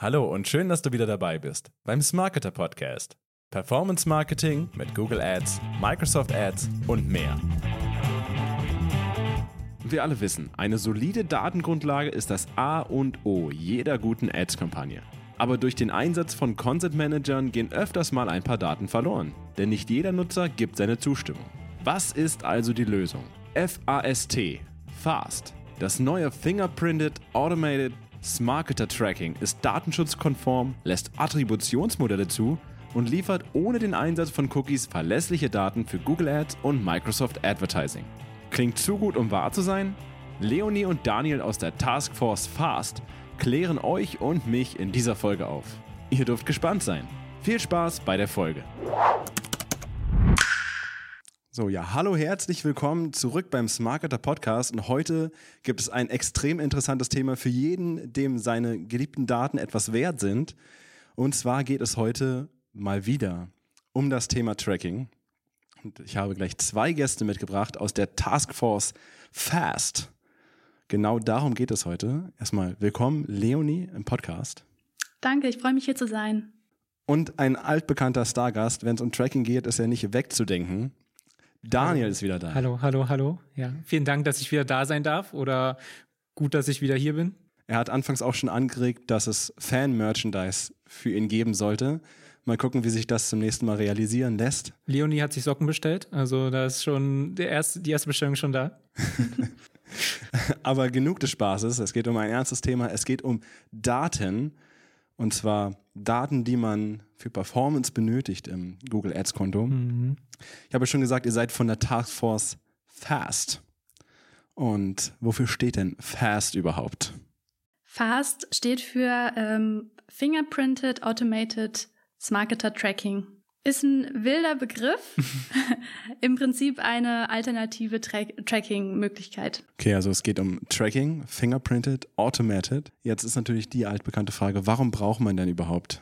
Hallo und schön, dass du wieder dabei bist beim Smarketer Podcast. Performance Marketing mit Google Ads, Microsoft Ads und mehr. Wir alle wissen, eine solide Datengrundlage ist das A und O jeder guten Ads-Kampagne. Aber durch den Einsatz von Content Managern gehen öfters mal ein paar Daten verloren, denn nicht jeder Nutzer gibt seine Zustimmung. Was ist also die Lösung? FAST, FAST, das neue Fingerprinted Automated Smarketer Tracking ist datenschutzkonform, lässt Attributionsmodelle zu und liefert ohne den Einsatz von Cookies verlässliche Daten für Google Ads und Microsoft Advertising. Klingt zu gut, um wahr zu sein? Leonie und Daniel aus der Taskforce FAST klären euch und mich in dieser Folge auf. Ihr dürft gespannt sein. Viel Spaß bei der Folge. So, ja, hallo, herzlich willkommen zurück beim Smarketer Podcast. Und heute gibt es ein extrem interessantes Thema für jeden, dem seine geliebten Daten etwas wert sind. Und zwar geht es heute mal wieder um das Thema Tracking. Und ich habe gleich zwei Gäste mitgebracht aus der Taskforce FAST. Genau darum geht es heute. Erstmal willkommen, Leonie, im Podcast. Danke, ich freue mich hier zu sein. Und ein altbekannter Stargast, wenn es um Tracking geht, ist er nicht wegzudenken. Daniel hallo. ist wieder da. Hallo, hallo, hallo. Ja, vielen Dank, dass ich wieder da sein darf oder gut, dass ich wieder hier bin. Er hat anfangs auch schon angeregt, dass es Fan-Merchandise für ihn geben sollte. Mal gucken, wie sich das zum nächsten Mal realisieren lässt. Leonie hat sich Socken bestellt, also da ist schon der erste, die erste Bestellung schon da. Aber genug des Spaßes. Es geht um ein ernstes Thema. Es geht um Daten. Und zwar Daten, die man für Performance benötigt im Google Ads Konto. Mhm. Ich habe schon gesagt, ihr seid von der Taskforce FAST. Und wofür steht denn FAST überhaupt? FAST steht für ähm, Fingerprinted Automated Smarketer Tracking. Ist ein wilder Begriff, im Prinzip eine alternative Tra Tracking-Möglichkeit. Okay, also es geht um Tracking, Fingerprinted, Automated. Jetzt ist natürlich die altbekannte Frage, warum braucht man denn überhaupt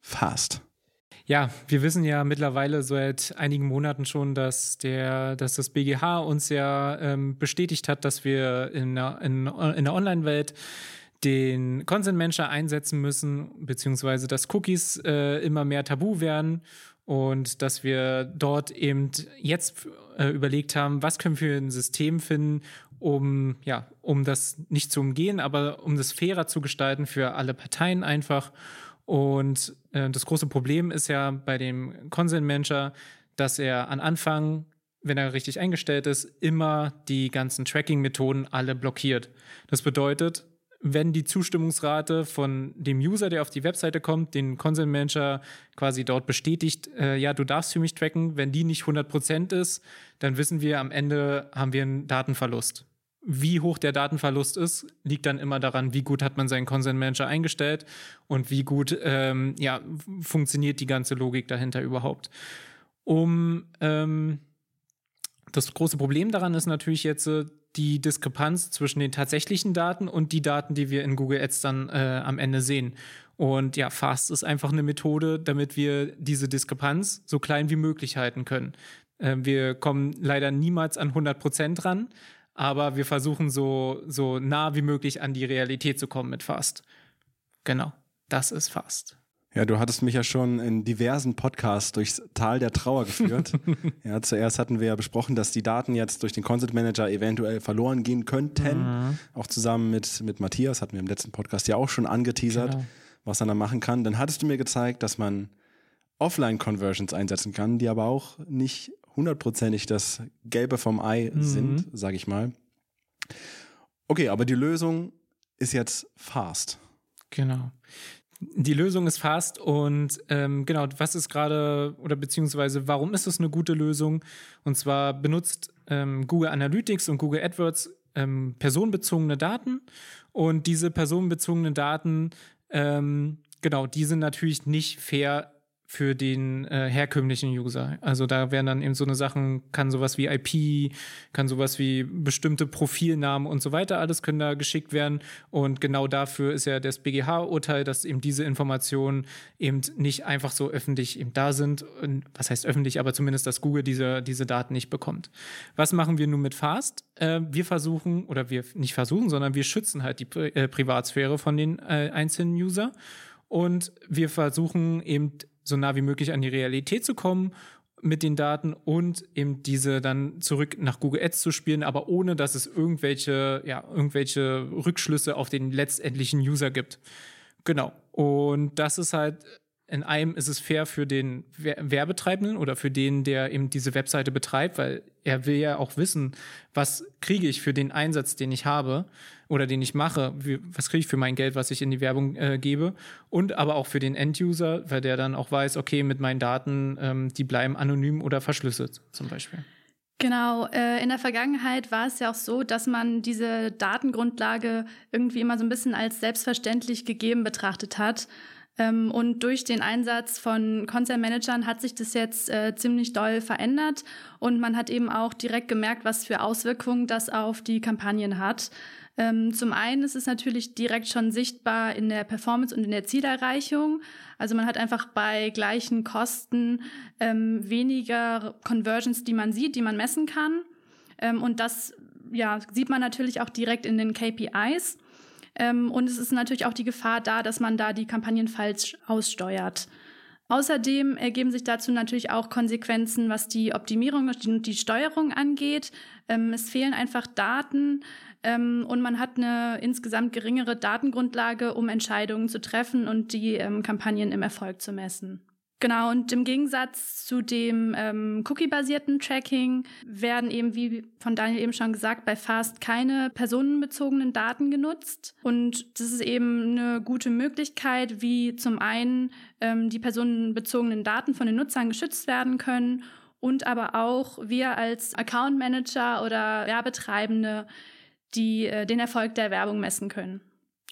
Fast? Ja, wir wissen ja mittlerweile seit einigen Monaten schon, dass der, dass das BGH uns ja ähm, bestätigt hat, dass wir in der, in, in der Online-Welt den Consent Manager einsetzen müssen, beziehungsweise dass Cookies äh, immer mehr tabu werden und dass wir dort eben jetzt äh, überlegt haben, was können wir für ein System finden, um ja, um das nicht zu umgehen, aber um das fairer zu gestalten für alle Parteien einfach. Und äh, das große Problem ist ja bei dem Consent Manager, dass er an Anfang wenn er richtig eingestellt ist, immer die ganzen Tracking-Methoden alle blockiert. Das bedeutet, wenn die Zustimmungsrate von dem User, der auf die Webseite kommt, den Consent Manager quasi dort bestätigt, äh, ja, du darfst für mich tracken, wenn die nicht 100% ist, dann wissen wir, am Ende haben wir einen Datenverlust. Wie hoch der Datenverlust ist, liegt dann immer daran, wie gut hat man seinen Consent Manager eingestellt und wie gut ähm, ja, funktioniert die ganze Logik dahinter überhaupt. Um ähm, das große Problem daran ist natürlich jetzt, äh, die Diskrepanz zwischen den tatsächlichen Daten und die Daten, die wir in Google Ads dann äh, am Ende sehen. Und ja, Fast ist einfach eine Methode, damit wir diese Diskrepanz so klein wie möglich halten können. Äh, wir kommen leider niemals an 100 Prozent ran, aber wir versuchen so, so nah wie möglich an die Realität zu kommen mit Fast. Genau, das ist Fast. Ja, du hattest mich ja schon in diversen Podcasts durchs Tal der Trauer geführt. ja, zuerst hatten wir ja besprochen, dass die Daten jetzt durch den Content Manager eventuell verloren gehen könnten. Mhm. Auch zusammen mit, mit Matthias hatten wir im letzten Podcast ja auch schon angeteasert, genau. was man da machen kann. Dann hattest du mir gezeigt, dass man Offline-Conversions einsetzen kann, die aber auch nicht hundertprozentig das Gelbe vom Ei mhm. sind, sage ich mal. Okay, aber die Lösung ist jetzt fast. Genau. Die Lösung ist fast und ähm, genau, was ist gerade oder beziehungsweise warum ist es eine gute Lösung? Und zwar benutzt ähm, Google Analytics und Google AdWords ähm, personenbezogene Daten und diese personenbezogenen Daten, ähm, genau, die sind natürlich nicht fair für den äh, herkömmlichen User. Also da werden dann eben so eine Sachen, kann sowas wie IP, kann sowas wie bestimmte Profilnamen und so weiter, alles können da geschickt werden. Und genau dafür ist ja das BGH-Urteil, dass eben diese Informationen eben nicht einfach so öffentlich eben da sind. Und was heißt öffentlich, aber zumindest, dass Google diese, diese Daten nicht bekommt. Was machen wir nun mit Fast? Äh, wir versuchen, oder wir nicht versuchen, sondern wir schützen halt die Pri äh, Privatsphäre von den äh, einzelnen User Und wir versuchen eben so nah wie möglich an die Realität zu kommen mit den Daten und eben diese dann zurück nach Google Ads zu spielen, aber ohne dass es irgendwelche, ja, irgendwelche Rückschlüsse auf den letztendlichen User gibt. Genau. Und das ist halt in einem ist es fair für den Werbetreibenden oder für den, der eben diese Webseite betreibt, weil er will ja auch wissen, was kriege ich für den Einsatz, den ich habe oder den ich mache, was kriege ich für mein Geld, was ich in die Werbung äh, gebe und aber auch für den Enduser, weil der dann auch weiß, okay, mit meinen Daten, ähm, die bleiben anonym oder verschlüsselt zum Beispiel. Genau, äh, in der Vergangenheit war es ja auch so, dass man diese Datengrundlage irgendwie immer so ein bisschen als selbstverständlich gegeben betrachtet hat. Ähm, und durch den Einsatz von Content Managern hat sich das jetzt äh, ziemlich doll verändert und man hat eben auch direkt gemerkt, was für Auswirkungen das auf die Kampagnen hat. Ähm, zum einen ist es natürlich direkt schon sichtbar in der Performance und in der Zielerreichung. Also man hat einfach bei gleichen Kosten ähm, weniger Conversions, die man sieht, die man messen kann. Ähm, und das ja, sieht man natürlich auch direkt in den KPIs. Ähm, und es ist natürlich auch die Gefahr da, dass man da die Kampagnen falsch aussteuert. Außerdem ergeben sich dazu natürlich auch Konsequenzen, was die Optimierung und die Steuerung angeht. Ähm, es fehlen einfach Daten ähm, und man hat eine insgesamt geringere Datengrundlage, um Entscheidungen zu treffen und die ähm, Kampagnen im Erfolg zu messen. Genau, und im Gegensatz zu dem ähm, Cookie-basierten Tracking werden eben, wie von Daniel eben schon gesagt, bei Fast keine personenbezogenen Daten genutzt. Und das ist eben eine gute Möglichkeit, wie zum einen ähm, die personenbezogenen Daten von den Nutzern geschützt werden können und aber auch wir als Account Manager oder Werbetreibende die äh, den Erfolg der Werbung messen können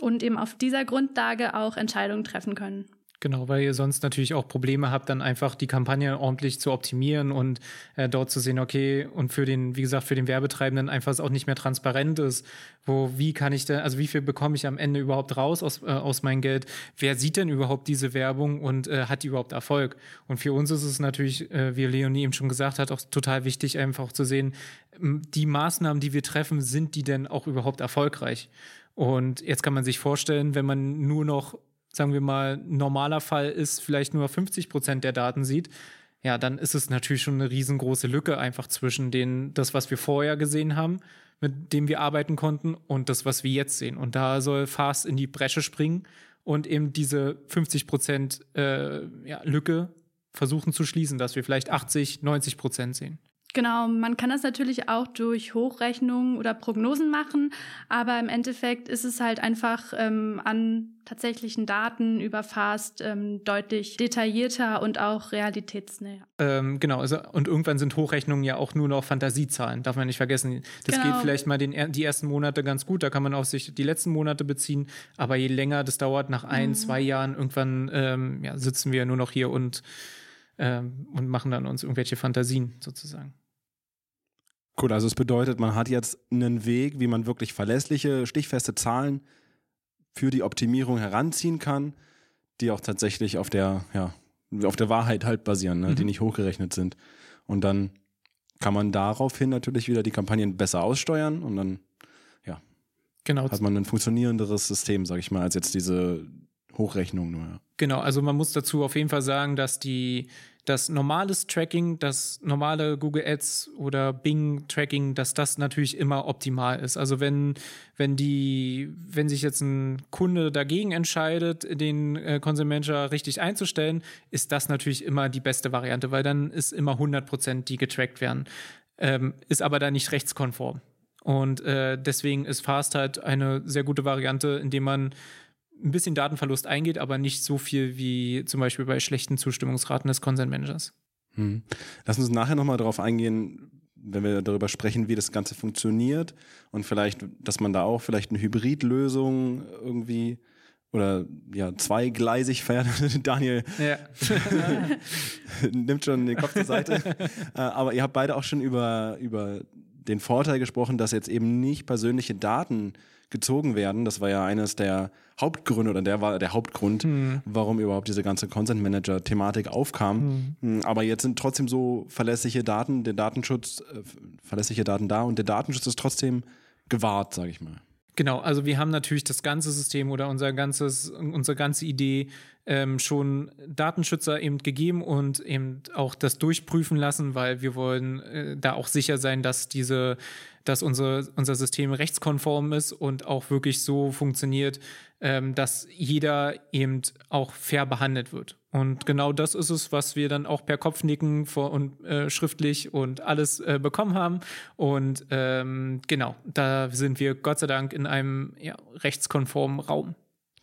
und eben auf dieser Grundlage auch Entscheidungen treffen können. Genau, weil ihr sonst natürlich auch Probleme habt, dann einfach die Kampagne ordentlich zu optimieren und äh, dort zu sehen, okay, und für den, wie gesagt, für den Werbetreibenden einfach es auch nicht mehr transparent ist, wo, wie kann ich denn, also wie viel bekomme ich am Ende überhaupt raus aus, äh, aus meinem Geld? Wer sieht denn überhaupt diese Werbung und äh, hat die überhaupt Erfolg? Und für uns ist es natürlich, äh, wie Leonie eben schon gesagt hat, auch total wichtig, einfach zu sehen, die Maßnahmen, die wir treffen, sind die denn auch überhaupt erfolgreich? Und jetzt kann man sich vorstellen, wenn man nur noch sagen wir mal, normaler Fall ist, vielleicht nur 50 Prozent der Daten sieht, ja, dann ist es natürlich schon eine riesengroße Lücke einfach zwischen den, das, was wir vorher gesehen haben, mit dem wir arbeiten konnten, und das, was wir jetzt sehen. Und da soll Fast in die Bresche springen und eben diese 50 Prozent äh, ja, Lücke versuchen zu schließen, dass wir vielleicht 80, 90 Prozent sehen. Genau, man kann das natürlich auch durch Hochrechnungen oder Prognosen machen, aber im Endeffekt ist es halt einfach ähm, an tatsächlichen Daten über Fast ähm, deutlich detaillierter und auch realitätsnäher. Ähm, genau, also, und irgendwann sind Hochrechnungen ja auch nur noch Fantasiezahlen, darf man nicht vergessen. Das genau. geht vielleicht mal den, die ersten Monate ganz gut, da kann man auf sich die letzten Monate beziehen, aber je länger das dauert, nach ein, mhm. zwei Jahren, irgendwann ähm, ja, sitzen wir nur noch hier und, ähm, und machen dann uns irgendwelche Fantasien sozusagen. Cool, also es bedeutet, man hat jetzt einen Weg, wie man wirklich verlässliche, stichfeste Zahlen für die Optimierung heranziehen kann, die auch tatsächlich auf der, ja, auf der Wahrheit halt basieren, ne? mhm. die nicht hochgerechnet sind. Und dann kann man daraufhin natürlich wieder die Kampagnen besser aussteuern und dann, ja, genau. hat man ein funktionierenderes System, sag ich mal, als jetzt diese Hochrechnung nur. Genau, also man muss dazu auf jeden Fall sagen, dass die das normales Tracking, das normale Google Ads oder Bing Tracking, dass das natürlich immer optimal ist. Also wenn, wenn die, wenn sich jetzt ein Kunde dagegen entscheidet, den äh, Content Manager richtig einzustellen, ist das natürlich immer die beste Variante, weil dann ist immer 100 Prozent, die getrackt werden. Ähm, ist aber da nicht rechtskonform. Und äh, deswegen ist Fast halt eine sehr gute Variante, indem man ein bisschen Datenverlust eingeht, aber nicht so viel wie zum Beispiel bei schlechten Zustimmungsraten des Consent Managers. Hm. Lass uns nachher nochmal darauf eingehen, wenn wir darüber sprechen, wie das Ganze funktioniert und vielleicht, dass man da auch vielleicht eine Hybridlösung irgendwie oder ja, zweigleisig fährt. Daniel ja. nimmt schon den Kopf zur Seite. Äh, aber ihr habt beide auch schon über, über den Vorteil gesprochen, dass jetzt eben nicht persönliche Daten gezogen werden. Das war ja eines der Hauptgründe oder der war der Hauptgrund, mhm. warum überhaupt diese ganze Consent Manager Thematik aufkam. Mhm. Aber jetzt sind trotzdem so verlässliche Daten, der Datenschutz, äh, verlässliche Daten da und der Datenschutz ist trotzdem gewahrt, sage ich mal. Genau, also wir haben natürlich das ganze System oder unser ganzes, unsere ganze Idee ähm, schon Datenschützer eben gegeben und eben auch das durchprüfen lassen, weil wir wollen äh, da auch sicher sein, dass diese, dass unser, unser System rechtskonform ist und auch wirklich so funktioniert, ähm, dass jeder eben auch fair behandelt wird. Und genau das ist es, was wir dann auch per Kopfnicken vor und äh, schriftlich und alles äh, bekommen haben. Und ähm, genau, da sind wir Gott sei Dank in einem ja, rechtskonformen Raum.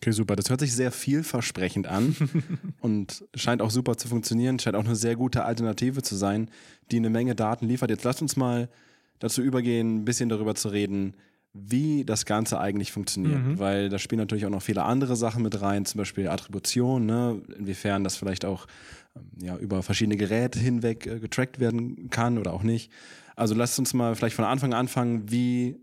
Okay, super. Das hört sich sehr vielversprechend an und scheint auch super zu funktionieren. Scheint auch eine sehr gute Alternative zu sein, die eine Menge Daten liefert. Jetzt lasst uns mal dazu übergehen, ein bisschen darüber zu reden, wie das Ganze eigentlich funktioniert. Mhm. Weil da spielen natürlich auch noch viele andere Sachen mit rein, zum Beispiel Attribution, ne? inwiefern das vielleicht auch ähm, ja, über verschiedene Geräte hinweg äh, getrackt werden kann oder auch nicht. Also lasst uns mal vielleicht von Anfang an anfangen, wie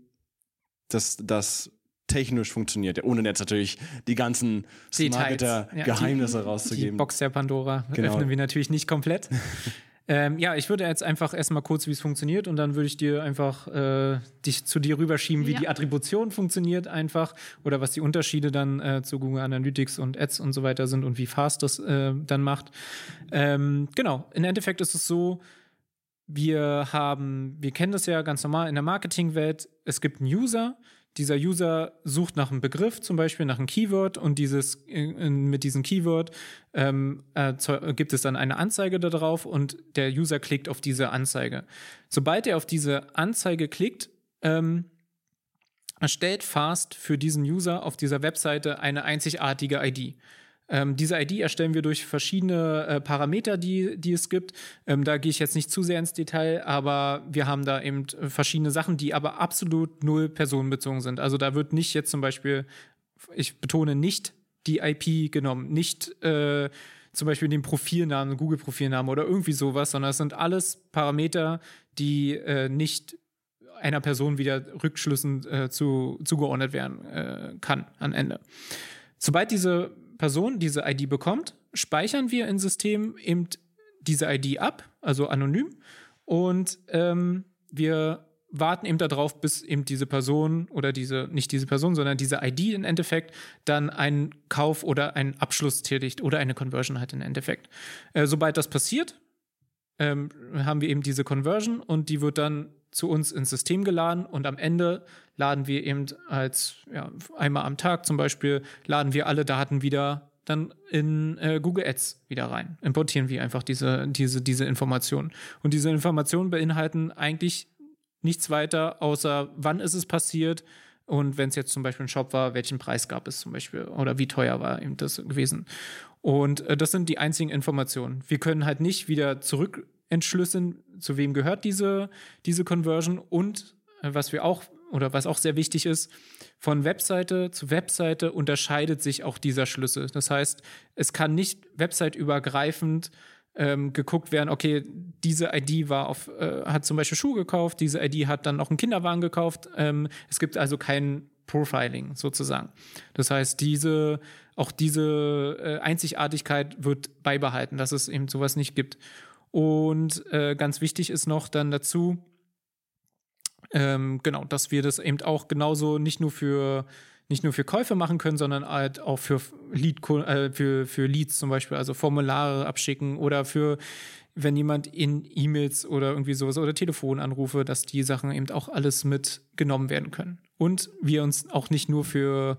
das, das technisch funktioniert, ohne jetzt natürlich die ganzen Smarketer-Geheimnisse ja, rauszugeben. Die Box der Pandora genau. öffnen wir natürlich nicht komplett. ähm, ja, ich würde jetzt einfach erstmal kurz, wie es funktioniert und dann würde ich dir einfach äh, dich zu dir rüberschieben, wie ja. die Attribution funktioniert einfach oder was die Unterschiede dann äh, zu Google Analytics und Ads und so weiter sind und wie fast das äh, dann macht. Ähm, genau, im Endeffekt ist es so, wir haben, wir kennen das ja ganz normal in der Marketingwelt, es gibt einen User, dieser User sucht nach einem Begriff, zum Beispiel nach einem Keyword, und dieses, mit diesem Keyword ähm, äh, gibt es dann eine Anzeige darauf und der User klickt auf diese Anzeige. Sobald er auf diese Anzeige klickt, ähm, erstellt Fast für diesen User auf dieser Webseite eine einzigartige ID. Ähm, diese ID erstellen wir durch verschiedene äh, Parameter, die, die es gibt. Ähm, da gehe ich jetzt nicht zu sehr ins Detail, aber wir haben da eben verschiedene Sachen, die aber absolut null personenbezogen sind. Also da wird nicht jetzt zum Beispiel, ich betone nicht die IP genommen, nicht äh, zum Beispiel den Profilnamen, Google-Profilnamen oder irgendwie sowas, sondern es sind alles Parameter, die äh, nicht einer Person wieder Rückschlüssen äh, zu, zugeordnet werden äh, kann am Ende. Sobald diese Person diese ID bekommt, speichern wir im System eben diese ID ab, also anonym, und ähm, wir warten eben darauf, bis eben diese Person oder diese, nicht diese Person, sondern diese ID im Endeffekt dann einen Kauf oder einen Abschluss tätigt oder eine Conversion hat im Endeffekt. Äh, sobald das passiert, ähm, haben wir eben diese Conversion und die wird dann zu uns ins System geladen und am Ende laden wir eben als ja, einmal am Tag zum Beispiel, laden wir alle Daten wieder dann in äh, Google Ads wieder rein. Importieren wir einfach diese, diese, diese Informationen. Und diese Informationen beinhalten eigentlich nichts weiter, außer wann ist es passiert und wenn es jetzt zum Beispiel ein Shop war, welchen Preis gab es zum Beispiel oder wie teuer war eben das gewesen. Und äh, das sind die einzigen Informationen. Wir können halt nicht wieder zurück entschlüsseln, zu wem gehört diese, diese Conversion und äh, was wir auch oder was auch sehr wichtig ist, von Webseite zu Webseite unterscheidet sich auch dieser Schlüssel. Das heißt, es kann nicht websiteübergreifend ähm, geguckt werden, okay, diese ID war auf, äh, hat zum Beispiel Schuhe gekauft, diese ID hat dann noch einen Kinderwagen gekauft. Ähm, es gibt also kein Profiling sozusagen. Das heißt, diese, auch diese äh, Einzigartigkeit wird beibehalten, dass es eben sowas nicht gibt. Und äh, ganz wichtig ist noch dann dazu, ähm, genau, dass wir das eben auch genauso nicht nur für nicht nur für Käufe machen können, sondern halt auch für, Lead, äh, für, für Leads zum Beispiel, also Formulare abschicken oder für, wenn jemand in E-Mails oder irgendwie sowas oder Telefonanrufe, dass die Sachen eben auch alles mitgenommen werden können. Und wir uns auch nicht nur für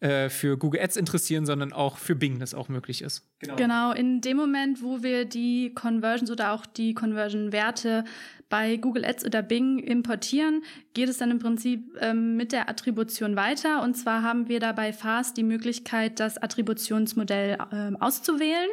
äh, für Google Ads interessieren, sondern auch für Bing das auch möglich ist. Genau. genau, in dem Moment, wo wir die Conversions oder auch die Conversion-Werte bei Google Ads oder Bing importieren, geht es dann im Prinzip ähm, mit der Attribution weiter. Und zwar haben wir dabei Fast die Möglichkeit, das Attributionsmodell ähm, auszuwählen.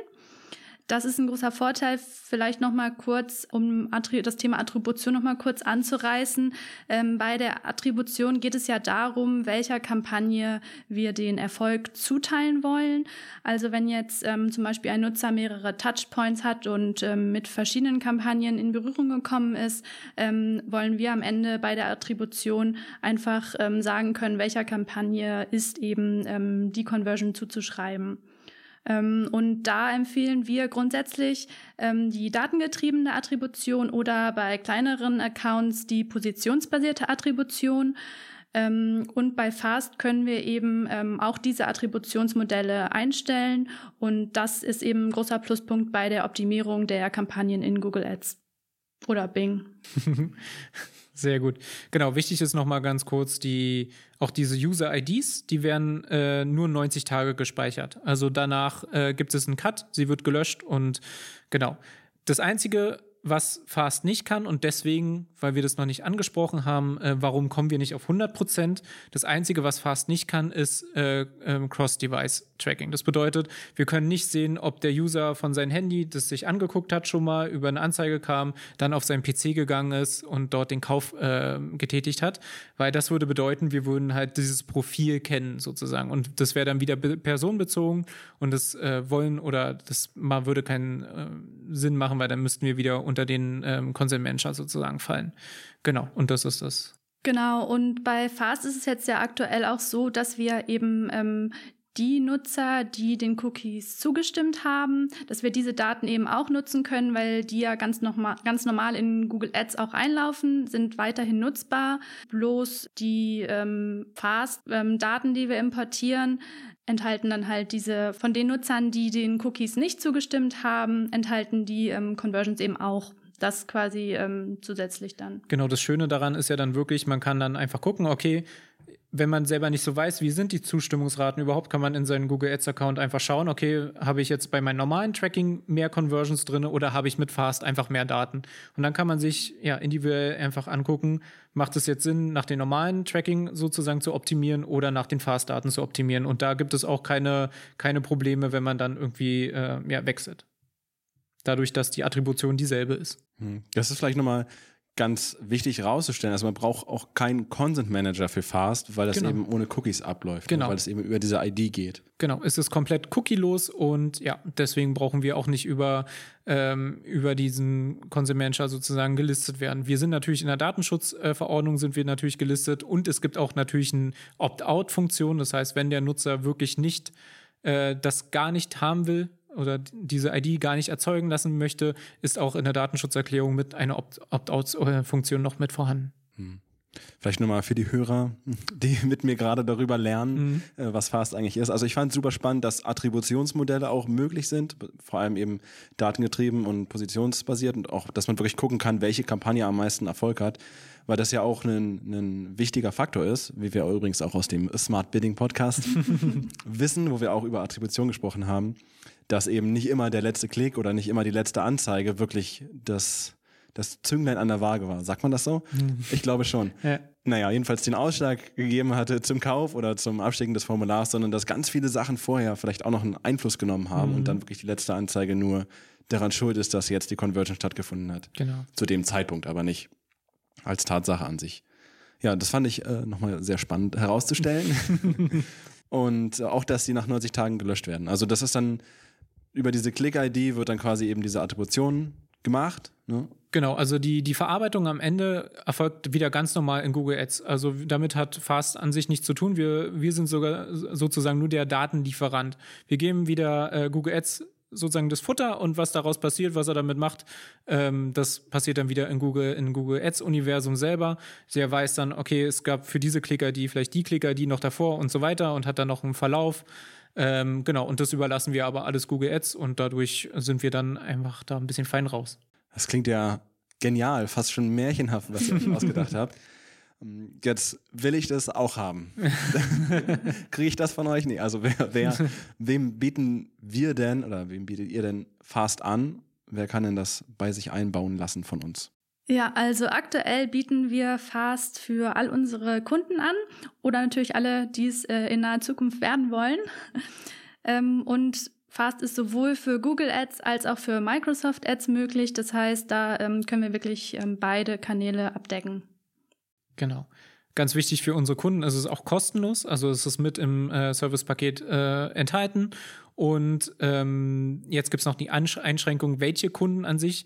Das ist ein großer Vorteil. Vielleicht noch mal kurz, um das Thema Attribution noch mal kurz anzureißen. Ähm, bei der Attribution geht es ja darum, welcher Kampagne wir den Erfolg zuteilen wollen. Also wenn jetzt ähm, zum Beispiel ein Nutzer mehrere Touchpoints hat und ähm, mit verschiedenen Kampagnen in Berührung gekommen ist, ähm, wollen wir am Ende bei der Attribution einfach ähm, sagen können, welcher Kampagne ist eben ähm, die Conversion zuzuschreiben. Ähm, und da empfehlen wir grundsätzlich ähm, die datengetriebene Attribution oder bei kleineren Accounts die positionsbasierte Attribution. Ähm, und bei Fast können wir eben auch diese Attributionsmodelle einstellen. Und das ist eben ein großer Pluspunkt bei der Optimierung der Kampagnen in Google Ads oder Bing. Sehr gut. Genau, wichtig ist nochmal ganz kurz, die, auch diese User-IDs, die werden äh, nur 90 Tage gespeichert. Also danach äh, gibt es einen Cut, sie wird gelöscht und genau. Das Einzige, was Fast nicht kann und deswegen, weil wir das noch nicht angesprochen haben, äh, warum kommen wir nicht auf 100 Prozent? Das Einzige, was Fast nicht kann, ist äh, ähm, Cross-Device-Tracking. Das bedeutet, wir können nicht sehen, ob der User von seinem Handy, das sich angeguckt hat, schon mal über eine Anzeige kam, dann auf seinen PC gegangen ist und dort den Kauf äh, getätigt hat, weil das würde bedeuten, wir würden halt dieses Profil kennen sozusagen und das wäre dann wieder personenbezogen und das äh, wollen oder das mal würde keinen äh, Sinn machen, weil dann müssten wir wieder unter den ähm, Manager sozusagen fallen. Genau, und das ist das. Genau, und bei Fast ist es jetzt ja aktuell auch so, dass wir eben ähm, die Nutzer, die den Cookies zugestimmt haben, dass wir diese Daten eben auch nutzen können, weil die ja ganz, normal, ganz normal in Google Ads auch einlaufen, sind weiterhin nutzbar. Bloß die ähm, Fast-Daten, ähm, die wir importieren, enthalten dann halt diese, von den Nutzern, die den Cookies nicht zugestimmt haben, enthalten die ähm, Conversions eben auch. Das quasi ähm, zusätzlich dann. Genau, das Schöne daran ist ja dann wirklich, man kann dann einfach gucken, okay, wenn man selber nicht so weiß, wie sind die Zustimmungsraten überhaupt, kann man in seinen Google Ads Account einfach schauen, okay, habe ich jetzt bei meinem normalen Tracking mehr Conversions drin oder habe ich mit Fast einfach mehr Daten? Und dann kann man sich ja individuell einfach angucken, macht es jetzt Sinn, nach dem normalen Tracking sozusagen zu optimieren oder nach den Fast-Daten zu optimieren? Und da gibt es auch keine, keine Probleme, wenn man dann irgendwie äh, ja, wechselt. Dadurch, dass die Attribution dieselbe ist. Hm. Das ist vielleicht nochmal ganz wichtig herauszustellen. Also man braucht auch keinen Consent Manager für Fast, weil das genau. eben ohne Cookies abläuft. Genau. Weil es eben über diese ID geht. Genau, es ist komplett cookielos und ja, deswegen brauchen wir auch nicht über, ähm, über diesen Consent Manager sozusagen gelistet werden. Wir sind natürlich in der Datenschutzverordnung äh, sind wir natürlich gelistet und es gibt auch natürlich eine Opt-out-Funktion. Das heißt, wenn der Nutzer wirklich nicht äh, das gar nicht haben will, oder diese ID gar nicht erzeugen lassen möchte, ist auch in der Datenschutzerklärung mit einer Opt-out-Funktion noch mit vorhanden. Hm. Vielleicht nochmal für die Hörer, die mit mir gerade darüber lernen, mhm. äh, was Fast eigentlich ist. Also ich fand es super spannend, dass Attributionsmodelle auch möglich sind, vor allem eben datengetrieben und positionsbasiert und auch, dass man wirklich gucken kann, welche Kampagne am meisten Erfolg hat, weil das ja auch ein, ein wichtiger Faktor ist, wie wir übrigens auch aus dem Smart Bidding Podcast wissen, wo wir auch über Attribution gesprochen haben dass eben nicht immer der letzte Klick oder nicht immer die letzte Anzeige wirklich das, das Zünglein an der Waage war. Sagt man das so? Mhm. Ich glaube schon. Ja. Naja, jedenfalls den Ausschlag gegeben hatte zum Kauf oder zum Abschicken des Formulars, sondern dass ganz viele Sachen vorher vielleicht auch noch einen Einfluss genommen haben mhm. und dann wirklich die letzte Anzeige nur daran schuld ist, dass jetzt die Conversion stattgefunden hat. Genau. Zu dem Zeitpunkt aber nicht als Tatsache an sich. Ja, das fand ich äh, nochmal sehr spannend herauszustellen. und auch, dass sie nach 90 Tagen gelöscht werden. Also das ist dann über diese Click-ID wird dann quasi eben diese Attribution gemacht. Ne? Genau, also die, die Verarbeitung am Ende erfolgt wieder ganz normal in Google Ads. Also damit hat Fast an sich nichts zu tun. Wir, wir sind sogar sozusagen nur der Datenlieferant. Wir geben wieder äh, Google Ads sozusagen das Futter und was daraus passiert, was er damit macht, ähm, das passiert dann wieder in Google, in Google Ads Universum selber. Der weiß dann, okay, es gab für diese Klicker die vielleicht die Klicker, die noch davor und so weiter und hat dann noch einen Verlauf. Ähm, genau, und das überlassen wir aber alles Google Ads und dadurch sind wir dann einfach da ein bisschen fein raus. Das klingt ja genial, fast schon märchenhaft, was ihr euch ausgedacht habt. Ähm, jetzt will ich das auch haben. Kriege ich das von euch? Nee, also wer, wer, wem bieten wir denn oder wem bietet ihr denn Fast an? Wer kann denn das bei sich einbauen lassen von uns? Ja, also aktuell bieten wir Fast für all unsere Kunden an oder natürlich alle, die es äh, in naher Zukunft werden wollen. ähm, und Fast ist sowohl für Google Ads als auch für Microsoft Ads möglich. Das heißt, da ähm, können wir wirklich ähm, beide Kanäle abdecken. Genau. Ganz wichtig für unsere Kunden ist es auch kostenlos. Also es ist mit im äh, Servicepaket äh, enthalten. Und ähm, jetzt gibt es noch die Einschränkung, welche Kunden an sich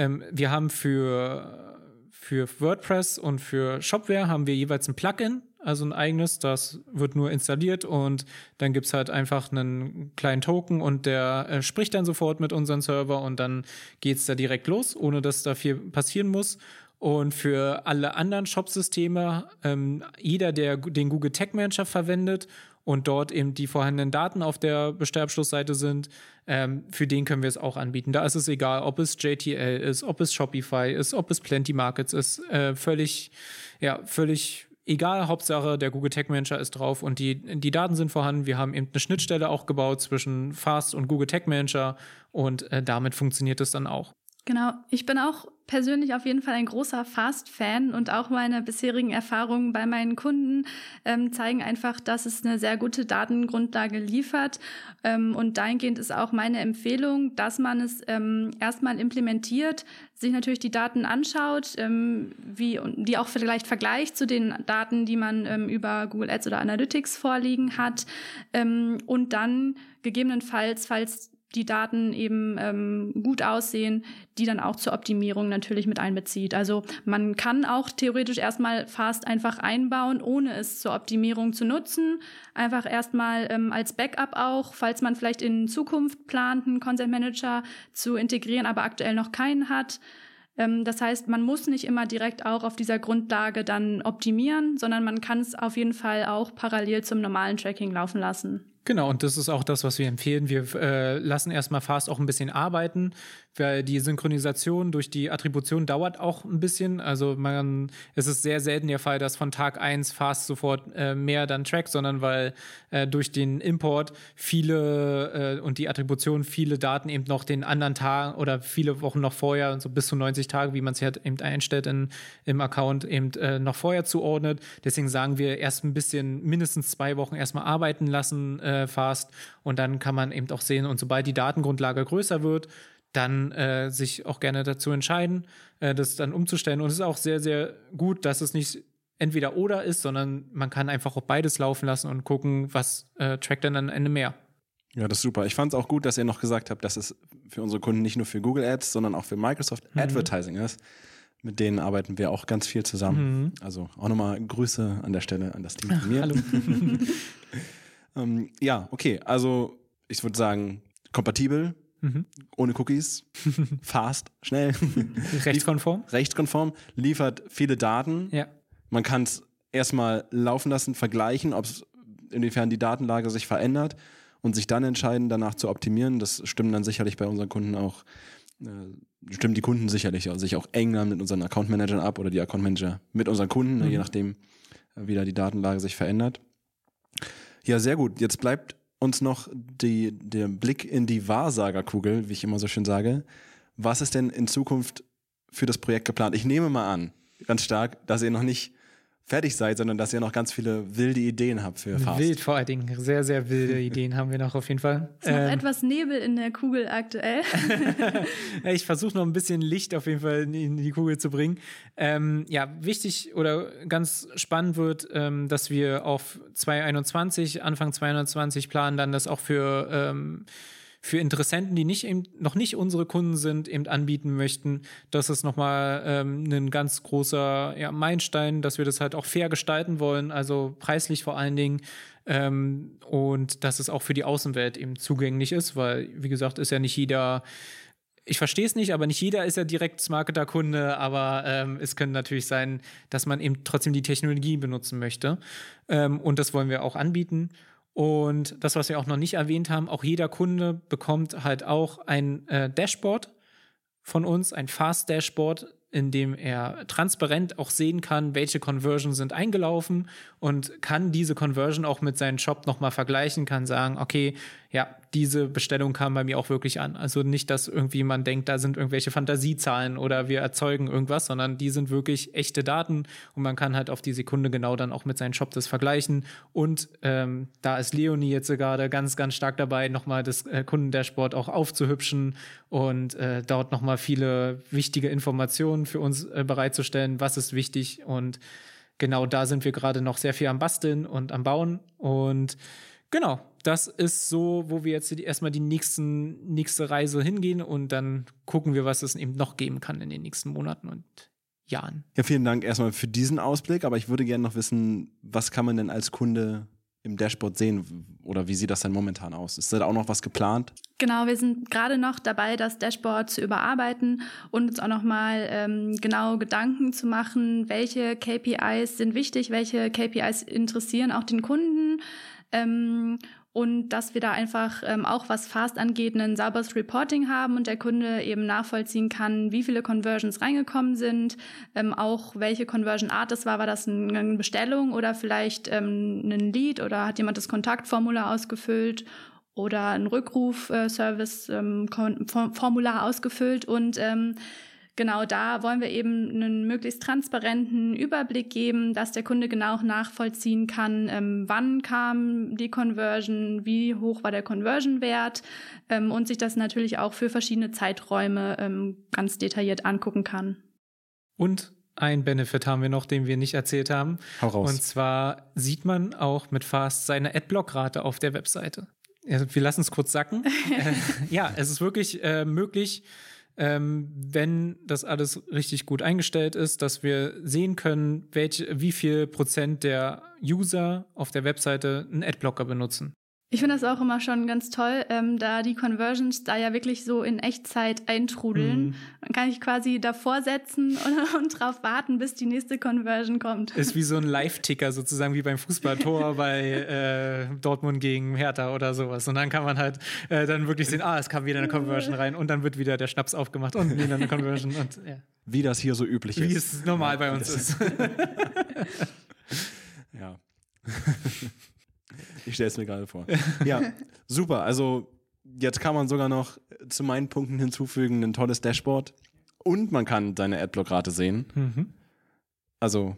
ähm, wir haben für, für WordPress und für Shopware haben wir jeweils ein Plugin, also ein eigenes, das wird nur installiert und dann gibt es halt einfach einen kleinen Token und der äh, spricht dann sofort mit unserem Server und dann geht es da direkt los, ohne dass da viel passieren muss. Und für alle anderen Shop-Systeme, ähm, jeder, der den Google Tag Manager verwendet und dort eben die vorhandenen Daten auf der Bestellabschlussseite sind, ähm, für den können wir es auch anbieten. Da ist es egal, ob es JTL ist, ob es Shopify ist, ob es Plenty Markets ist, äh, völlig, ja, völlig egal, Hauptsache der Google Tag Manager ist drauf und die, die Daten sind vorhanden. Wir haben eben eine Schnittstelle auch gebaut zwischen Fast und Google Tag Manager und äh, damit funktioniert es dann auch. Genau, ich bin auch persönlich auf jeden Fall ein großer Fast-Fan und auch meine bisherigen Erfahrungen bei meinen Kunden ähm, zeigen einfach, dass es eine sehr gute Datengrundlage liefert. Ähm, und dahingehend ist auch meine Empfehlung, dass man es ähm, erstmal implementiert, sich natürlich die Daten anschaut, ähm, wie, die auch vielleicht vergleicht zu den Daten, die man ähm, über Google Ads oder Analytics vorliegen hat ähm, und dann gegebenenfalls, falls die Daten eben ähm, gut aussehen, die dann auch zur Optimierung natürlich mit einbezieht. Also man kann auch theoretisch erstmal Fast einfach einbauen, ohne es zur Optimierung zu nutzen. Einfach erstmal ähm, als Backup auch, falls man vielleicht in Zukunft plant, einen Content Manager zu integrieren, aber aktuell noch keinen hat. Ähm, das heißt, man muss nicht immer direkt auch auf dieser Grundlage dann optimieren, sondern man kann es auf jeden Fall auch parallel zum normalen Tracking laufen lassen. Genau, und das ist auch das, was wir empfehlen. Wir äh, lassen erstmal Fast auch ein bisschen arbeiten, die Synchronisation durch die Attribution dauert auch ein bisschen. Also man, es ist sehr selten der Fall, dass von Tag 1 Fast sofort äh, mehr dann trackt, sondern weil äh, durch den Import viele äh, und die Attribution viele Daten eben noch den anderen Tagen oder viele Wochen noch vorher, so bis zu 90 Tage, wie man es halt eben einstellt in, im Account, eben äh, noch vorher zuordnet. Deswegen sagen wir erst ein bisschen, mindestens zwei Wochen erstmal arbeiten lassen äh, fast. Und dann kann man eben auch sehen, und sobald die Datengrundlage größer wird, dann äh, sich auch gerne dazu entscheiden, äh, das dann umzustellen. Und es ist auch sehr, sehr gut, dass es nicht entweder oder ist, sondern man kann einfach auch beides laufen lassen und gucken, was äh, trackt dann am Ende mehr. Ja, das ist super. Ich fand es auch gut, dass ihr noch gesagt habt, dass es für unsere Kunden nicht nur für Google Ads, sondern auch für Microsoft mhm. Advertising ist. Mit denen arbeiten wir auch ganz viel zusammen. Mhm. Also auch nochmal Grüße an der Stelle an das Team von mir. Hallo. Ähm, ja, okay. Also ich würde sagen, kompatibel, mhm. ohne Cookies, fast, schnell. Rechtskonform. Rechtskonform, liefert viele Daten. Ja. Man kann es erstmal laufen lassen, vergleichen, ob es inwiefern die Datenlage sich verändert und sich dann entscheiden, danach zu optimieren. Das stimmt dann sicherlich bei unseren Kunden auch, äh, stimmen die Kunden sicherlich also sich auch eng mit unseren Account Managern ab oder die Account Manager mit unseren Kunden, mhm. je nachdem, wie da die Datenlage sich verändert. Ja, sehr gut. Jetzt bleibt uns noch die, der Blick in die Wahrsagerkugel, wie ich immer so schön sage. Was ist denn in Zukunft für das Projekt geplant? Ich nehme mal an, ganz stark, dass ihr noch nicht fertig seid, sondern dass ihr noch ganz viele wilde Ideen habt für Fast. Wild vor allen Dingen. Sehr, sehr wilde Ideen haben wir noch auf jeden Fall. Es ist ähm, noch etwas Nebel in der Kugel aktuell. ich versuche noch ein bisschen Licht auf jeden Fall in die Kugel zu bringen. Ähm, ja, wichtig oder ganz spannend wird, ähm, dass wir auf 2021, Anfang 2020 planen, dann das auch für ähm, für Interessenten, die nicht eben, noch nicht unsere Kunden sind, eben anbieten möchten. Das ist nochmal ähm, ein ganz großer ja, Meilenstein, dass wir das halt auch fair gestalten wollen, also preislich vor allen Dingen. Ähm, und dass es auch für die Außenwelt eben zugänglich ist, weil, wie gesagt, ist ja nicht jeder ich verstehe es nicht, aber nicht jeder ist ja direkt Marketer-Kunde, aber ähm, es könnte natürlich sein, dass man eben trotzdem die Technologie benutzen möchte. Ähm, und das wollen wir auch anbieten. Und das, was wir auch noch nicht erwähnt haben, auch jeder Kunde bekommt halt auch ein äh, Dashboard von uns, ein Fast Dashboard, in dem er transparent auch sehen kann, welche Conversions sind eingelaufen und kann diese Conversion auch mit seinem Shop nochmal vergleichen, kann sagen, okay, ja, diese Bestellung kam bei mir auch wirklich an. Also nicht, dass irgendwie man denkt, da sind irgendwelche Fantasiezahlen oder wir erzeugen irgendwas, sondern die sind wirklich echte Daten und man kann halt auf die Sekunde genau dann auch mit seinem Shop das vergleichen. Und ähm, da ist Leonie jetzt gerade ganz, ganz stark dabei, nochmal das äh, Kundendashboard auch aufzuhübschen und äh, dort nochmal viele wichtige Informationen für uns äh, bereitzustellen, was ist wichtig und genau da sind wir gerade noch sehr viel am Basteln und am Bauen und Genau, das ist so, wo wir jetzt erstmal die nächsten, nächste Reise hingehen und dann gucken wir, was es eben noch geben kann in den nächsten Monaten und Jahren. Ja, vielen Dank erstmal für diesen Ausblick, aber ich würde gerne noch wissen, was kann man denn als Kunde im Dashboard sehen? Oder wie sieht das denn momentan aus? Ist da auch noch was geplant? Genau, wir sind gerade noch dabei, das Dashboard zu überarbeiten und uns auch nochmal ähm, genau Gedanken zu machen, welche KPIs sind wichtig, welche KPIs interessieren auch den Kunden. Ähm, und dass wir da einfach ähm, auch was Fast angeht, ein sauberes Reporting haben und der Kunde eben nachvollziehen kann, wie viele Conversions reingekommen sind, ähm, auch welche Conversion Art das war, war das eine Bestellung oder vielleicht ähm, ein Lead oder hat jemand das Kontaktformular ausgefüllt oder ein Rückruf-Service ähm, Formular ausgefüllt und ähm, genau da wollen wir eben einen möglichst transparenten Überblick geben, dass der Kunde genau nachvollziehen kann, ähm, wann kam die Conversion, wie hoch war der Conversion-Wert ähm, und sich das natürlich auch für verschiedene Zeiträume ähm, ganz detailliert angucken kann. Und ein Benefit haben wir noch, den wir nicht erzählt haben. Hau raus. Und zwar sieht man auch mit Fast seine Adblock-Rate auf der Webseite. Wir lassen es kurz sacken. äh, ja, es ist wirklich äh, möglich, ähm, wenn das alles richtig gut eingestellt ist, dass wir sehen können, welche, wie viel Prozent der User auf der Webseite einen Adblocker benutzen. Ich finde das auch immer schon ganz toll, ähm, da die Conversions da ja wirklich so in Echtzeit eintrudeln. Mhm. Dann kann ich quasi davor setzen und, und drauf warten, bis die nächste Conversion kommt. Ist wie so ein Live-Ticker sozusagen wie beim Fußballtor bei äh, Dortmund gegen Hertha oder sowas. Und dann kann man halt äh, dann wirklich sehen, ah, es kam wieder eine Conversion rein und dann wird wieder der Schnaps aufgemacht und wieder eine Conversion. Und, ja. Wie das hier so üblich ist. Wie es normal bei uns ist. ja. Ich stelle es mir gerade vor. Ja, super. Also jetzt kann man sogar noch zu meinen Punkten hinzufügen ein tolles Dashboard und man kann deine Adblock-Rate sehen. Mhm. Also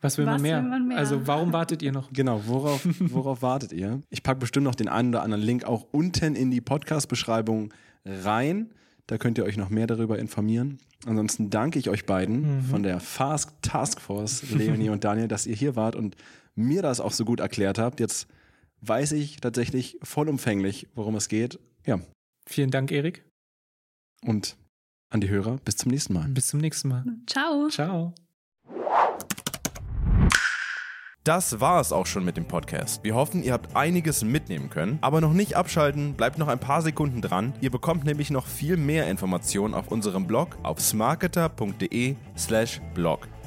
was will, Was man, mehr? will man mehr? Also warum wartet ihr noch? Genau, worauf, worauf wartet ihr? Ich packe bestimmt noch den einen oder anderen Link auch unten in die Podcast-Beschreibung rein. Da könnt ihr euch noch mehr darüber informieren. Ansonsten danke ich euch beiden mhm. von der Fast Task Force, Leonie und Daniel, dass ihr hier wart und mir das auch so gut erklärt habt. Jetzt weiß ich tatsächlich vollumfänglich, worum es geht. Ja. Vielen Dank, Erik. Und an die Hörer, bis zum nächsten Mal. Bis zum nächsten Mal. Ciao. Ciao. Das war es auch schon mit dem Podcast. Wir hoffen, ihr habt einiges mitnehmen können. Aber noch nicht abschalten, bleibt noch ein paar Sekunden dran. Ihr bekommt nämlich noch viel mehr Informationen auf unserem Blog auf smarketer.de/slash blog.